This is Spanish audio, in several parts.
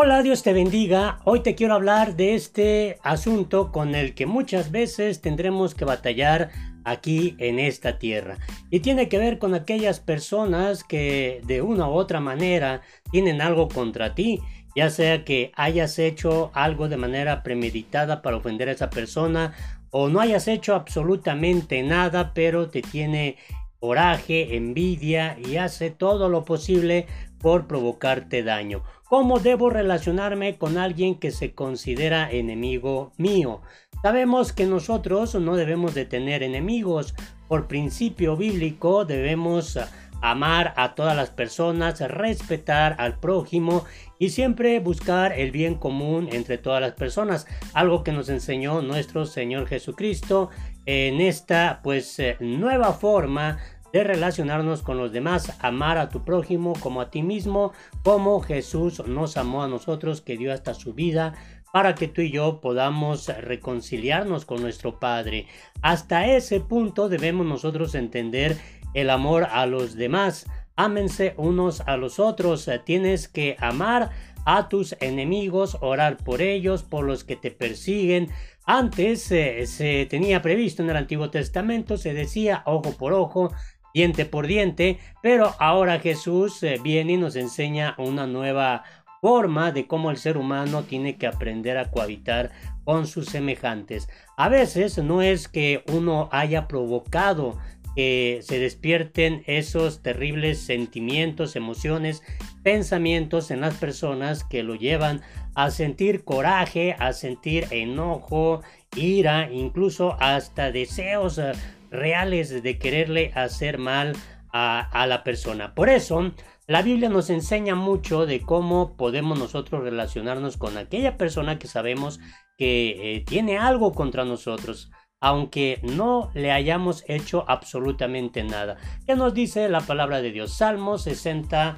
Hola, Dios te bendiga. Hoy te quiero hablar de este asunto con el que muchas veces tendremos que batallar aquí en esta tierra. Y tiene que ver con aquellas personas que de una u otra manera tienen algo contra ti, ya sea que hayas hecho algo de manera premeditada para ofender a esa persona o no hayas hecho absolutamente nada, pero te tiene coraje, envidia y hace todo lo posible por provocarte daño. ¿Cómo debo relacionarme con alguien que se considera enemigo mío? Sabemos que nosotros no debemos de tener enemigos. Por principio bíblico debemos amar a todas las personas, respetar al prójimo y siempre buscar el bien común entre todas las personas, algo que nos enseñó nuestro Señor Jesucristo en esta pues eh, nueva forma de relacionarnos con los demás, amar a tu prójimo como a ti mismo, como Jesús nos amó a nosotros, que dio hasta su vida para que tú y yo podamos reconciliarnos con nuestro Padre. Hasta ese punto debemos nosotros entender el amor a los demás. Ámense unos a los otros. Tienes que amar a tus enemigos, orar por ellos, por los que te persiguen. Antes eh, se tenía previsto en el Antiguo Testamento, se decía ojo por ojo, diente por diente, pero ahora Jesús eh, viene y nos enseña una nueva forma de cómo el ser humano tiene que aprender a cohabitar con sus semejantes. A veces no es que uno haya provocado que se despierten esos terribles sentimientos, emociones, pensamientos en las personas que lo llevan a sentir coraje, a sentir enojo, ira, incluso hasta deseos eh, reales de quererle hacer mal a, la persona. Por eso, la Biblia nos enseña mucho de cómo podemos nosotros relacionarnos con aquella persona que sabemos que eh, tiene algo contra nosotros, aunque no le hayamos hecho absolutamente nada. ¿Qué nos dice la palabra de Dios? Salmo 60,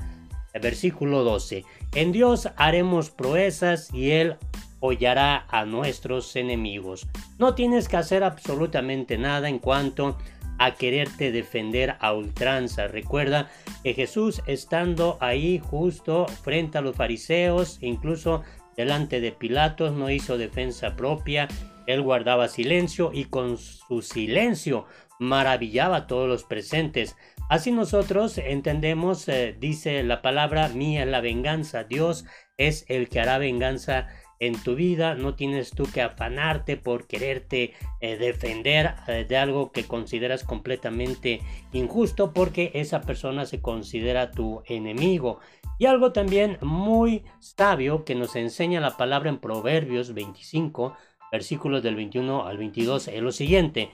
versículo 12. En Dios haremos proezas y Él hollará a nuestros enemigos. No tienes que hacer absolutamente nada en cuanto a quererte defender a ultranza. Recuerda que Jesús estando ahí justo frente a los fariseos, incluso delante de Pilatos, no hizo defensa propia, él guardaba silencio y con su silencio maravillaba a todos los presentes. Así nosotros entendemos, eh, dice la palabra, mía la venganza, Dios es el que hará venganza en tu vida, no tienes tú que afanarte por quererte eh, defender eh, de algo que consideras completamente injusto porque esa persona se considera tu enemigo. Y algo también muy sabio que nos enseña la palabra en Proverbios 25, versículos del 21 al 22, es lo siguiente.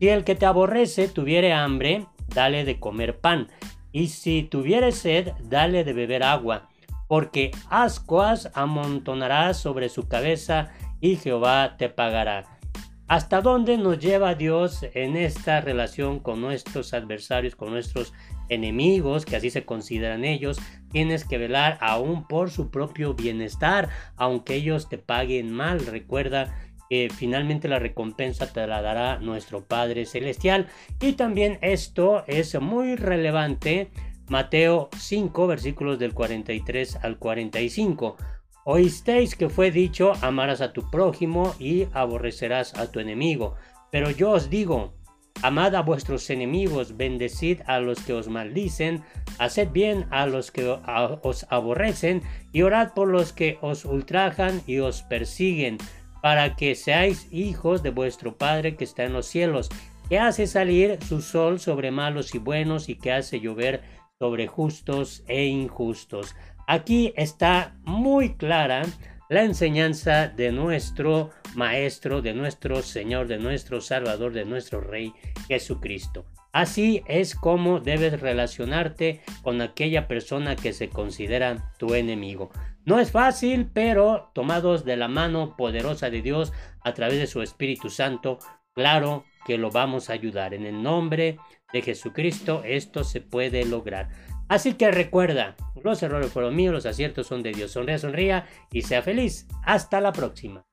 Si el que te aborrece tuviere hambre, dale de comer pan, y si tuviere sed, dale de beber agua porque ascuas amontonarás sobre su cabeza y Jehová te pagará. ¿Hasta dónde nos lleva Dios en esta relación con nuestros adversarios, con nuestros enemigos, que así se consideran ellos? Tienes que velar aún por su propio bienestar, aunque ellos te paguen mal. Recuerda que finalmente la recompensa te la dará nuestro Padre Celestial. Y también esto es muy relevante Mateo 5, versículos del 43 al 45. Oísteis que fue dicho, amarás a tu prójimo y aborrecerás a tu enemigo. Pero yo os digo, amad a vuestros enemigos, bendecid a los que os maldicen, haced bien a los que os aborrecen y orad por los que os ultrajan y os persiguen, para que seáis hijos de vuestro Padre que está en los cielos, que hace salir su sol sobre malos y buenos y que hace llover sobre justos e injustos. Aquí está muy clara la enseñanza de nuestro Maestro, de nuestro Señor, de nuestro Salvador, de nuestro Rey Jesucristo. Así es como debes relacionarte con aquella persona que se considera tu enemigo. No es fácil, pero tomados de la mano poderosa de Dios a través de su Espíritu Santo, claro que lo vamos a ayudar. En el nombre de Jesucristo esto se puede lograr. Así que recuerda, los errores fueron míos, los aciertos son de Dios. Sonría, sonría y sea feliz. Hasta la próxima.